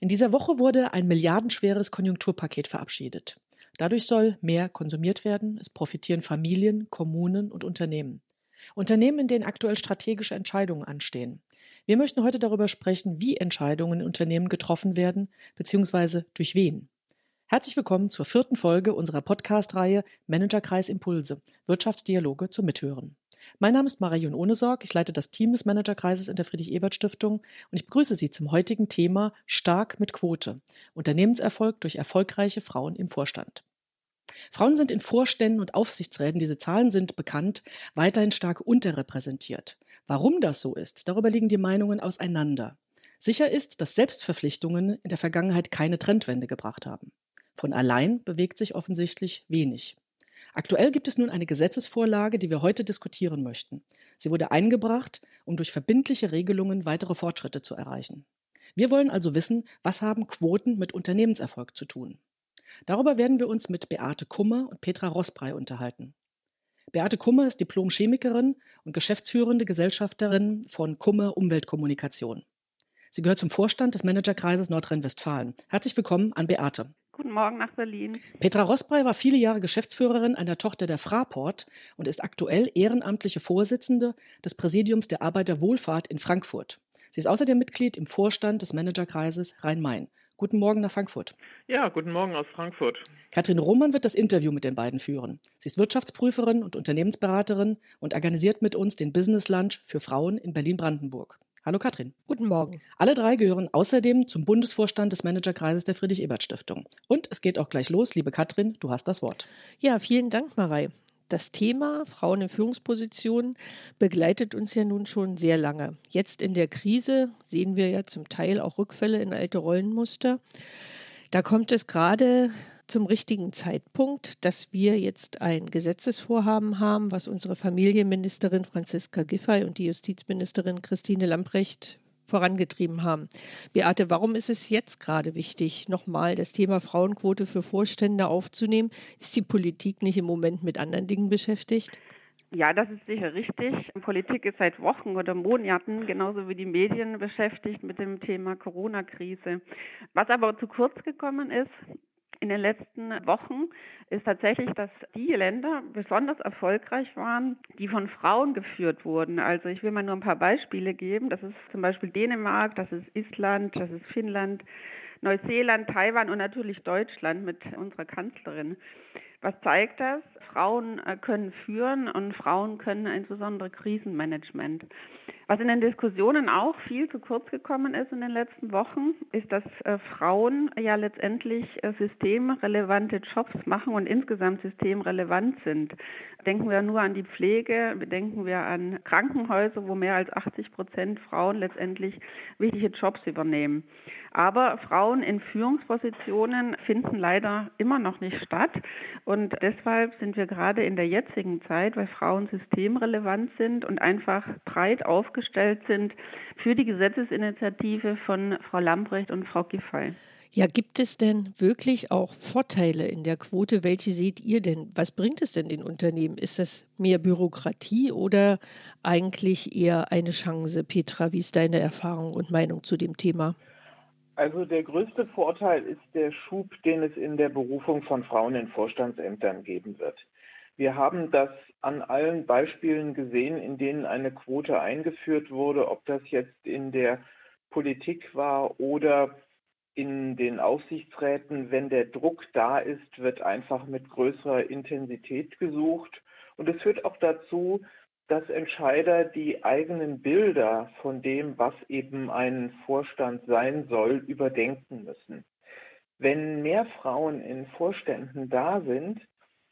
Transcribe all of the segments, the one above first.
In dieser Woche wurde ein milliardenschweres Konjunkturpaket verabschiedet. Dadurch soll mehr konsumiert werden, es profitieren Familien, Kommunen und Unternehmen. Unternehmen, in denen aktuell strategische Entscheidungen anstehen. Wir möchten heute darüber sprechen, wie Entscheidungen in Unternehmen getroffen werden, beziehungsweise durch wen. Herzlich willkommen zur vierten Folge unserer Podcast-Reihe Managerkreis Impulse, Wirtschaftsdialoge zum Mithören. Mein Name ist Marion Ohnesorg, ich leite das Team des Managerkreises in der Friedrich-Ebert-Stiftung und ich begrüße Sie zum heutigen Thema Stark mit Quote, Unternehmenserfolg durch erfolgreiche Frauen im Vorstand. Frauen sind in Vorständen und Aufsichtsräten, diese Zahlen sind bekannt, weiterhin stark unterrepräsentiert. Warum das so ist, darüber liegen die Meinungen auseinander. Sicher ist, dass Selbstverpflichtungen in der Vergangenheit keine Trendwende gebracht haben. Von allein bewegt sich offensichtlich wenig. Aktuell gibt es nun eine Gesetzesvorlage, die wir heute diskutieren möchten. Sie wurde eingebracht, um durch verbindliche Regelungen weitere Fortschritte zu erreichen. Wir wollen also wissen, was haben Quoten mit Unternehmenserfolg zu tun. Darüber werden wir uns mit Beate Kummer und Petra Rossbrei unterhalten. Beate Kummer ist Diplom-Chemikerin und geschäftsführende Gesellschafterin von Kummer Umweltkommunikation. Sie gehört zum Vorstand des Managerkreises Nordrhein-Westfalen. Herzlich willkommen an Beate. Guten Morgen nach Berlin. Petra Rossbrei war viele Jahre Geschäftsführerin einer Tochter der Fraport und ist aktuell ehrenamtliche Vorsitzende des Präsidiums der Arbeiterwohlfahrt in Frankfurt. Sie ist außerdem Mitglied im Vorstand des Managerkreises Rhein-Main. Guten Morgen nach Frankfurt. Ja, guten Morgen aus Frankfurt. Katrin Roman wird das Interview mit den beiden führen. Sie ist Wirtschaftsprüferin und Unternehmensberaterin und organisiert mit uns den Business Lunch für Frauen in Berlin-Brandenburg. Hallo Katrin. Guten Morgen. Alle drei gehören außerdem zum Bundesvorstand des Managerkreises der Friedrich-Ebert-Stiftung. Und es geht auch gleich los. Liebe Katrin, du hast das Wort. Ja, vielen Dank, Marei. Das Thema Frauen in Führungspositionen begleitet uns ja nun schon sehr lange. Jetzt in der Krise sehen wir ja zum Teil auch Rückfälle in alte Rollenmuster. Da kommt es gerade zum richtigen Zeitpunkt, dass wir jetzt ein Gesetzesvorhaben haben, was unsere Familienministerin Franziska Giffey und die Justizministerin Christine Lamprecht vorangetrieben haben. Beate, warum ist es jetzt gerade wichtig, nochmal das Thema Frauenquote für Vorstände aufzunehmen? Ist die Politik nicht im Moment mit anderen Dingen beschäftigt? Ja, das ist sicher richtig. Politik ist seit Wochen oder Monaten genauso wie die Medien beschäftigt mit dem Thema Corona-Krise. Was aber zu kurz gekommen ist, in den letzten Wochen ist tatsächlich, dass die Länder besonders erfolgreich waren, die von Frauen geführt wurden. Also ich will mal nur ein paar Beispiele geben. Das ist zum Beispiel Dänemark, das ist Island, das ist Finnland, Neuseeland, Taiwan und natürlich Deutschland mit unserer Kanzlerin. Was zeigt das? Frauen äh, können führen und Frauen können insbesondere Krisenmanagement. Was in den Diskussionen auch viel zu kurz gekommen ist in den letzten Wochen, ist, dass äh, Frauen ja letztendlich äh, systemrelevante Jobs machen und insgesamt systemrelevant sind. Denken wir nur an die Pflege, denken wir an Krankenhäuser, wo mehr als 80 Prozent Frauen letztendlich wichtige Jobs übernehmen. Aber Frauen in Führungspositionen finden leider immer noch nicht statt. Und deshalb sind wir gerade in der jetzigen Zeit, weil Frauen systemrelevant sind und einfach breit aufgestellt sind, für die Gesetzesinitiative von Frau Lambrecht und Frau Giffey. Ja, gibt es denn wirklich auch Vorteile in der Quote? Welche seht ihr denn? Was bringt es denn den Unternehmen? Ist das mehr Bürokratie oder eigentlich eher eine Chance? Petra, wie ist deine Erfahrung und Meinung zu dem Thema? Also der größte Vorteil ist der Schub, den es in der Berufung von Frauen in Vorstandsämtern geben wird. Wir haben das an allen Beispielen gesehen, in denen eine Quote eingeführt wurde, ob das jetzt in der Politik war oder in den Aufsichtsräten. Wenn der Druck da ist, wird einfach mit größerer Intensität gesucht. Und es führt auch dazu, dass Entscheider die eigenen Bilder von dem, was eben ein Vorstand sein soll, überdenken müssen. Wenn mehr Frauen in Vorständen da sind,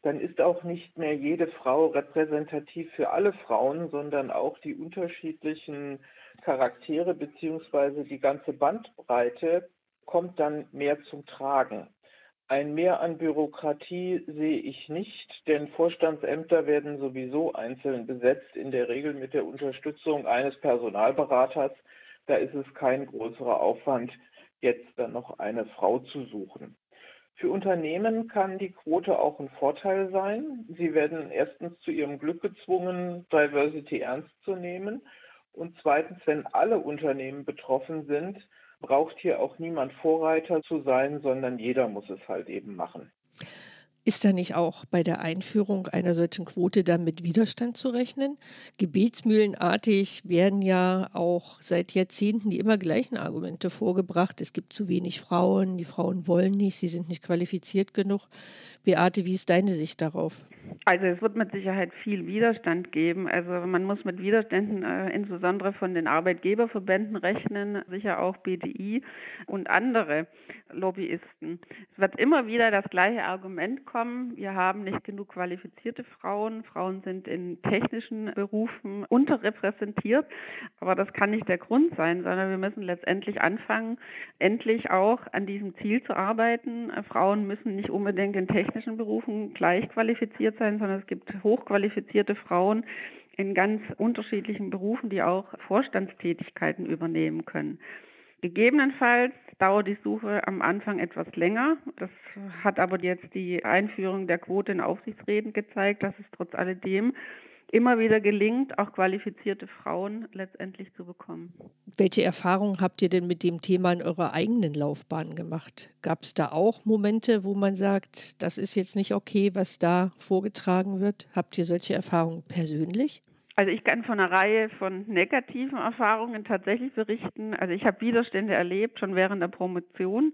dann ist auch nicht mehr jede Frau repräsentativ für alle Frauen, sondern auch die unterschiedlichen Charaktere bzw. die ganze Bandbreite kommt dann mehr zum Tragen. Ein Mehr an Bürokratie sehe ich nicht, denn Vorstandsämter werden sowieso einzeln besetzt, in der Regel mit der Unterstützung eines Personalberaters. Da ist es kein größerer Aufwand, jetzt dann noch eine Frau zu suchen. Für Unternehmen kann die Quote auch ein Vorteil sein. Sie werden erstens zu ihrem Glück gezwungen, Diversity ernst zu nehmen. Und zweitens, wenn alle Unternehmen betroffen sind, braucht hier auch niemand Vorreiter zu sein, sondern jeder muss es halt eben machen. Ist da nicht auch bei der Einführung einer solchen Quote dann mit Widerstand zu rechnen? Gebetsmühlenartig werden ja auch seit Jahrzehnten die immer gleichen Argumente vorgebracht. Es gibt zu wenig Frauen, die Frauen wollen nicht, sie sind nicht qualifiziert genug. Beate, wie ist deine Sicht darauf? Also es wird mit Sicherheit viel Widerstand geben. Also man muss mit Widerständen äh, insbesondere von den Arbeitgeberverbänden rechnen, sicher auch BDI und andere Lobbyisten. Es wird immer wieder das gleiche Argument kommen. Wir haben nicht genug qualifizierte Frauen. Frauen sind in technischen Berufen unterrepräsentiert. Aber das kann nicht der Grund sein, sondern wir müssen letztendlich anfangen, endlich auch an diesem Ziel zu arbeiten. Frauen müssen nicht unbedingt in technischen Berufen gleich qualifiziert sein, sondern es gibt hochqualifizierte Frauen, in ganz unterschiedlichen Berufen, die auch Vorstandstätigkeiten übernehmen können. Gegebenenfalls dauert die Suche am Anfang etwas länger. Das hat aber jetzt die Einführung der Quote in Aufsichtsräten gezeigt, dass es trotz alledem immer wieder gelingt, auch qualifizierte Frauen letztendlich zu bekommen. Welche Erfahrungen habt ihr denn mit dem Thema in eurer eigenen Laufbahn gemacht? Gab es da auch Momente, wo man sagt, das ist jetzt nicht okay, was da vorgetragen wird? Habt ihr solche Erfahrungen persönlich? Also ich kann von einer Reihe von negativen Erfahrungen tatsächlich berichten. Also ich habe Widerstände erlebt, schon während der Promotion,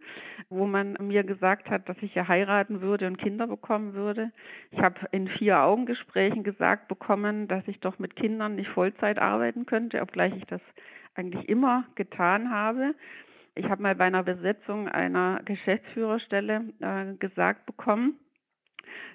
wo man mir gesagt hat, dass ich ja heiraten würde und Kinder bekommen würde. Ich habe in vier Augengesprächen gesagt bekommen, dass ich doch mit Kindern nicht Vollzeit arbeiten könnte, obgleich ich das eigentlich immer getan habe. Ich habe mal bei einer Besetzung einer Geschäftsführerstelle äh, gesagt bekommen,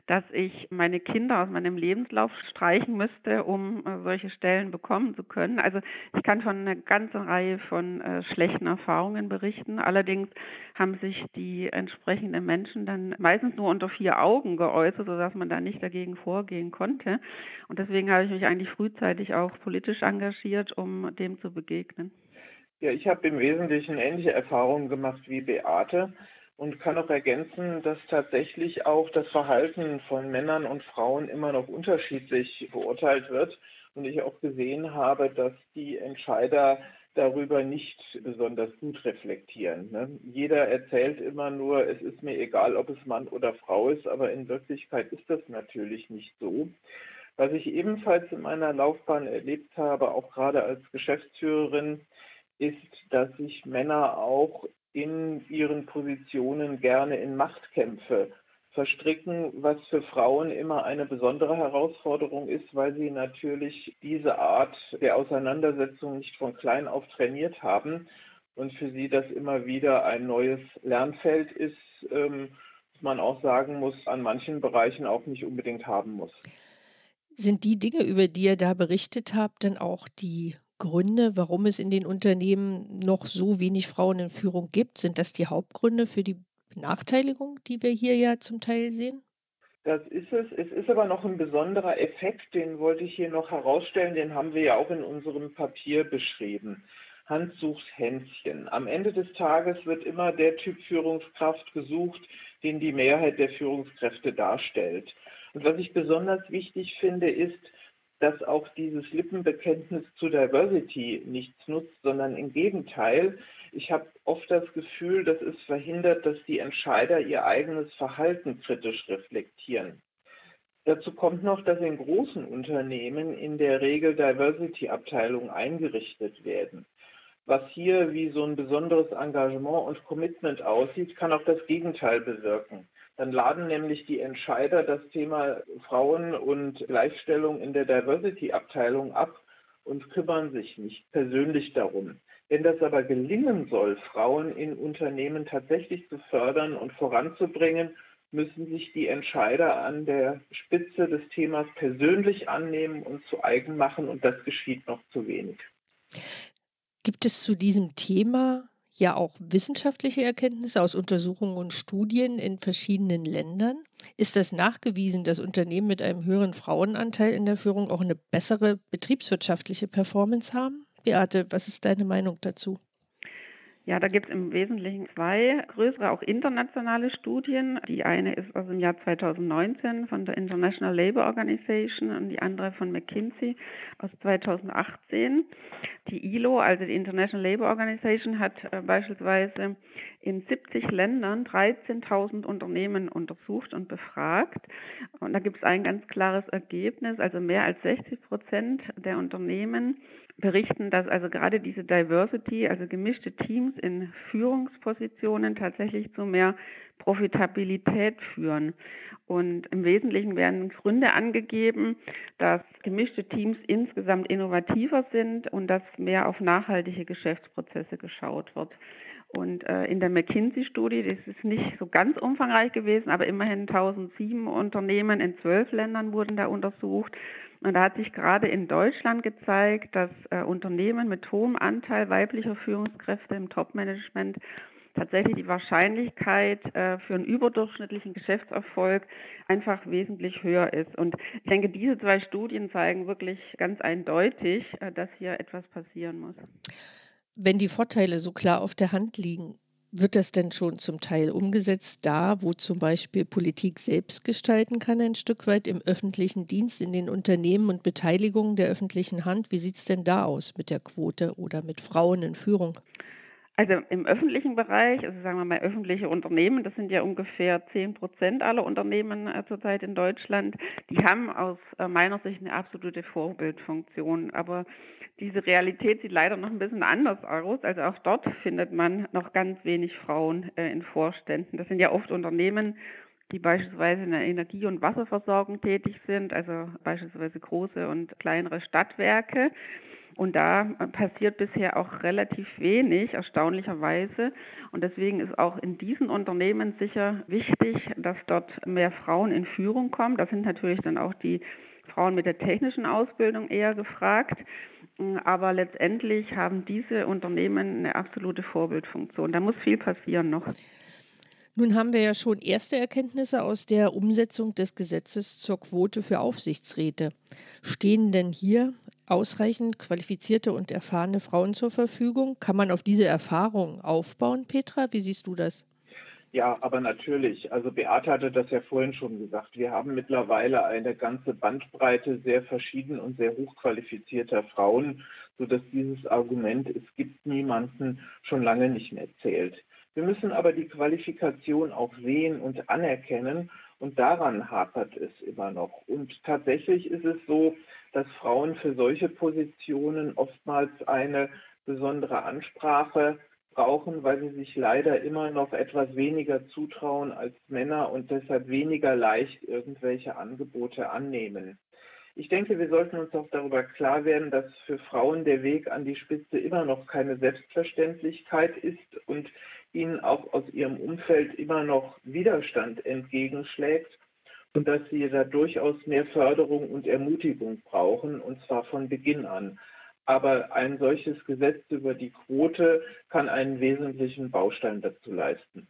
dass ich meine Kinder aus meinem Lebenslauf streichen müsste, um äh, solche Stellen bekommen zu können. Also ich kann von einer ganzen Reihe von äh, schlechten Erfahrungen berichten. Allerdings haben sich die entsprechenden Menschen dann meistens nur unter vier Augen geäußert, sodass man da nicht dagegen vorgehen konnte. Und deswegen habe ich mich eigentlich frühzeitig auch politisch engagiert, um dem zu begegnen. Ja, ich habe im Wesentlichen ähnliche Erfahrungen gemacht wie Beate und kann auch ergänzen, dass tatsächlich auch das Verhalten von Männern und Frauen immer noch unterschiedlich beurteilt wird und ich auch gesehen habe, dass die Entscheider darüber nicht besonders gut reflektieren. Ne? Jeder erzählt immer nur, es ist mir egal, ob es Mann oder Frau ist, aber in Wirklichkeit ist das natürlich nicht so. Was ich ebenfalls in meiner Laufbahn erlebt habe, auch gerade als Geschäftsführerin, ist, dass sich Männer auch in ihren Positionen gerne in Machtkämpfe verstricken, was für Frauen immer eine besondere Herausforderung ist, weil sie natürlich diese Art der Auseinandersetzung nicht von klein auf trainiert haben und für sie das immer wieder ein neues Lernfeld ist, ähm, man auch sagen muss, an manchen Bereichen auch nicht unbedingt haben muss. Sind die Dinge, über die ihr da berichtet habt, dann auch die Gründe, warum es in den Unternehmen noch so wenig Frauen in Führung gibt? Sind das die Hauptgründe für die Benachteiligung, die wir hier ja zum Teil sehen? Das ist es. Es ist aber noch ein besonderer Effekt, den wollte ich hier noch herausstellen, den haben wir ja auch in unserem Papier beschrieben. Hans sucht Hänschen. Am Ende des Tages wird immer der Typ Führungskraft gesucht, den die Mehrheit der Führungskräfte darstellt. Und was ich besonders wichtig finde, ist, dass auch dieses Lippenbekenntnis zu Diversity nichts nutzt, sondern im Gegenteil. Ich habe oft das Gefühl, dass es verhindert, dass die Entscheider ihr eigenes Verhalten kritisch reflektieren. Dazu kommt noch, dass in großen Unternehmen in der Regel Diversity-Abteilungen eingerichtet werden. Was hier wie so ein besonderes Engagement und Commitment aussieht, kann auch das Gegenteil bewirken. Dann laden nämlich die Entscheider das Thema Frauen und Gleichstellung in der Diversity-Abteilung ab und kümmern sich nicht persönlich darum. Wenn das aber gelingen soll, Frauen in Unternehmen tatsächlich zu fördern und voranzubringen, müssen sich die Entscheider an der Spitze des Themas persönlich annehmen und zu eigen machen und das geschieht noch zu wenig. Gibt es zu diesem Thema ja auch wissenschaftliche Erkenntnisse aus Untersuchungen und Studien in verschiedenen Ländern. Ist das nachgewiesen, dass Unternehmen mit einem höheren Frauenanteil in der Führung auch eine bessere betriebswirtschaftliche Performance haben? Beate, was ist deine Meinung dazu? Ja, da gibt es im Wesentlichen zwei größere, auch internationale Studien. Die eine ist aus dem Jahr 2019 von der International Labour Organization und die andere von McKinsey aus 2018. Die ILO, also die International Labour Organization, hat äh, beispielsweise in 70 Ländern 13.000 Unternehmen untersucht und befragt. Und da gibt es ein ganz klares Ergebnis, also mehr als 60 Prozent der Unternehmen berichten, dass also gerade diese Diversity, also gemischte Teams in Führungspositionen tatsächlich zu mehr Profitabilität führen. Und im Wesentlichen werden Gründe angegeben, dass gemischte Teams insgesamt innovativer sind und dass mehr auf nachhaltige Geschäftsprozesse geschaut wird. Und äh, in der McKinsey-Studie, das ist nicht so ganz umfangreich gewesen, aber immerhin 1007 Unternehmen in zwölf Ländern wurden da untersucht. Und da hat sich gerade in Deutschland gezeigt, dass äh, Unternehmen mit hohem Anteil weiblicher Führungskräfte im Top-Management tatsächlich die Wahrscheinlichkeit äh, für einen überdurchschnittlichen Geschäftserfolg einfach wesentlich höher ist. Und ich denke, diese zwei Studien zeigen wirklich ganz eindeutig, äh, dass hier etwas passieren muss. Wenn die Vorteile so klar auf der Hand liegen, wird das denn schon zum Teil umgesetzt, da wo zum Beispiel Politik selbst gestalten kann, ein Stück weit im öffentlichen Dienst, in den Unternehmen und Beteiligungen der öffentlichen Hand? Wie sieht es denn da aus mit der Quote oder mit Frauen in Führung? Also im öffentlichen Bereich, also sagen wir mal öffentliche Unternehmen, das sind ja ungefähr 10 Prozent aller Unternehmen äh, zurzeit in Deutschland, die haben aus äh, meiner Sicht eine absolute Vorbildfunktion. Aber diese Realität sieht leider noch ein bisschen anders aus. Also auch dort findet man noch ganz wenig Frauen äh, in Vorständen. Das sind ja oft Unternehmen, die beispielsweise in der Energie- und Wasserversorgung tätig sind, also beispielsweise große und kleinere Stadtwerke. Und da passiert bisher auch relativ wenig, erstaunlicherweise. Und deswegen ist auch in diesen Unternehmen sicher wichtig, dass dort mehr Frauen in Führung kommen. Da sind natürlich dann auch die Frauen mit der technischen Ausbildung eher gefragt. Aber letztendlich haben diese Unternehmen eine absolute Vorbildfunktion. Da muss viel passieren noch. Nun haben wir ja schon erste Erkenntnisse aus der Umsetzung des Gesetzes zur Quote für Aufsichtsräte. Stehen denn hier ausreichend qualifizierte und erfahrene Frauen zur Verfügung? Kann man auf diese Erfahrung aufbauen, Petra? Wie siehst du das? Ja, aber natürlich. Also Beate hatte das ja vorhin schon gesagt. Wir haben mittlerweile eine ganze Bandbreite sehr verschieden und sehr hochqualifizierter Frauen, sodass dieses Argument, es gibt niemanden, schon lange nicht mehr zählt. Wir müssen aber die Qualifikation auch sehen und anerkennen und daran hapert es immer noch. Und tatsächlich ist es so, dass Frauen für solche Positionen oftmals eine besondere Ansprache brauchen, weil sie sich leider immer noch etwas weniger zutrauen als Männer und deshalb weniger leicht irgendwelche Angebote annehmen. Ich denke, wir sollten uns auch darüber klar werden, dass für Frauen der Weg an die Spitze immer noch keine Selbstverständlichkeit ist und ihnen auch aus ihrem Umfeld immer noch Widerstand entgegenschlägt und dass sie da durchaus mehr Förderung und Ermutigung brauchen, und zwar von Beginn an. Aber ein solches Gesetz über die Quote kann einen wesentlichen Baustein dazu leisten.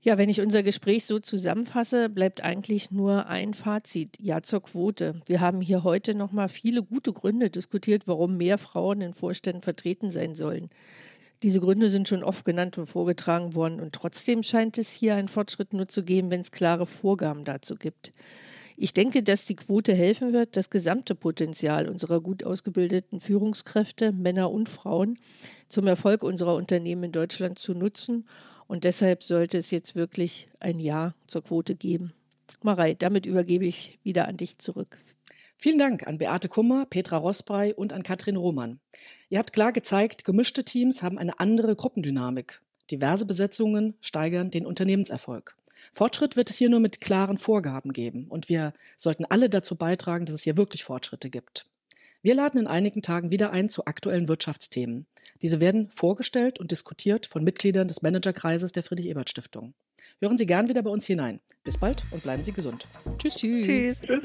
Ja, wenn ich unser Gespräch so zusammenfasse, bleibt eigentlich nur ein Fazit. Ja zur Quote. Wir haben hier heute nochmal viele gute Gründe diskutiert, warum mehr Frauen in Vorständen vertreten sein sollen. Diese Gründe sind schon oft genannt und vorgetragen worden und trotzdem scheint es hier einen Fortschritt nur zu geben, wenn es klare Vorgaben dazu gibt. Ich denke, dass die Quote helfen wird, das gesamte Potenzial unserer gut ausgebildeten Führungskräfte, Männer und Frauen, zum Erfolg unserer Unternehmen in Deutschland zu nutzen. Und deshalb sollte es jetzt wirklich ein Ja zur Quote geben. Marei, damit übergebe ich wieder an dich zurück. Vielen Dank an Beate Kummer, Petra Rosbrei und an Katrin Roman. Ihr habt klar gezeigt, gemischte Teams haben eine andere Gruppendynamik. Diverse Besetzungen steigern den Unternehmenserfolg. Fortschritt wird es hier nur mit klaren Vorgaben geben und wir sollten alle dazu beitragen, dass es hier wirklich Fortschritte gibt. Wir laden in einigen Tagen wieder ein zu aktuellen Wirtschaftsthemen. Diese werden vorgestellt und diskutiert von Mitgliedern des Managerkreises der Friedrich-Ebert-Stiftung. Hören Sie gern wieder bei uns hinein. Bis bald und bleiben Sie gesund. Tschüss. Tschüss. Tschüss.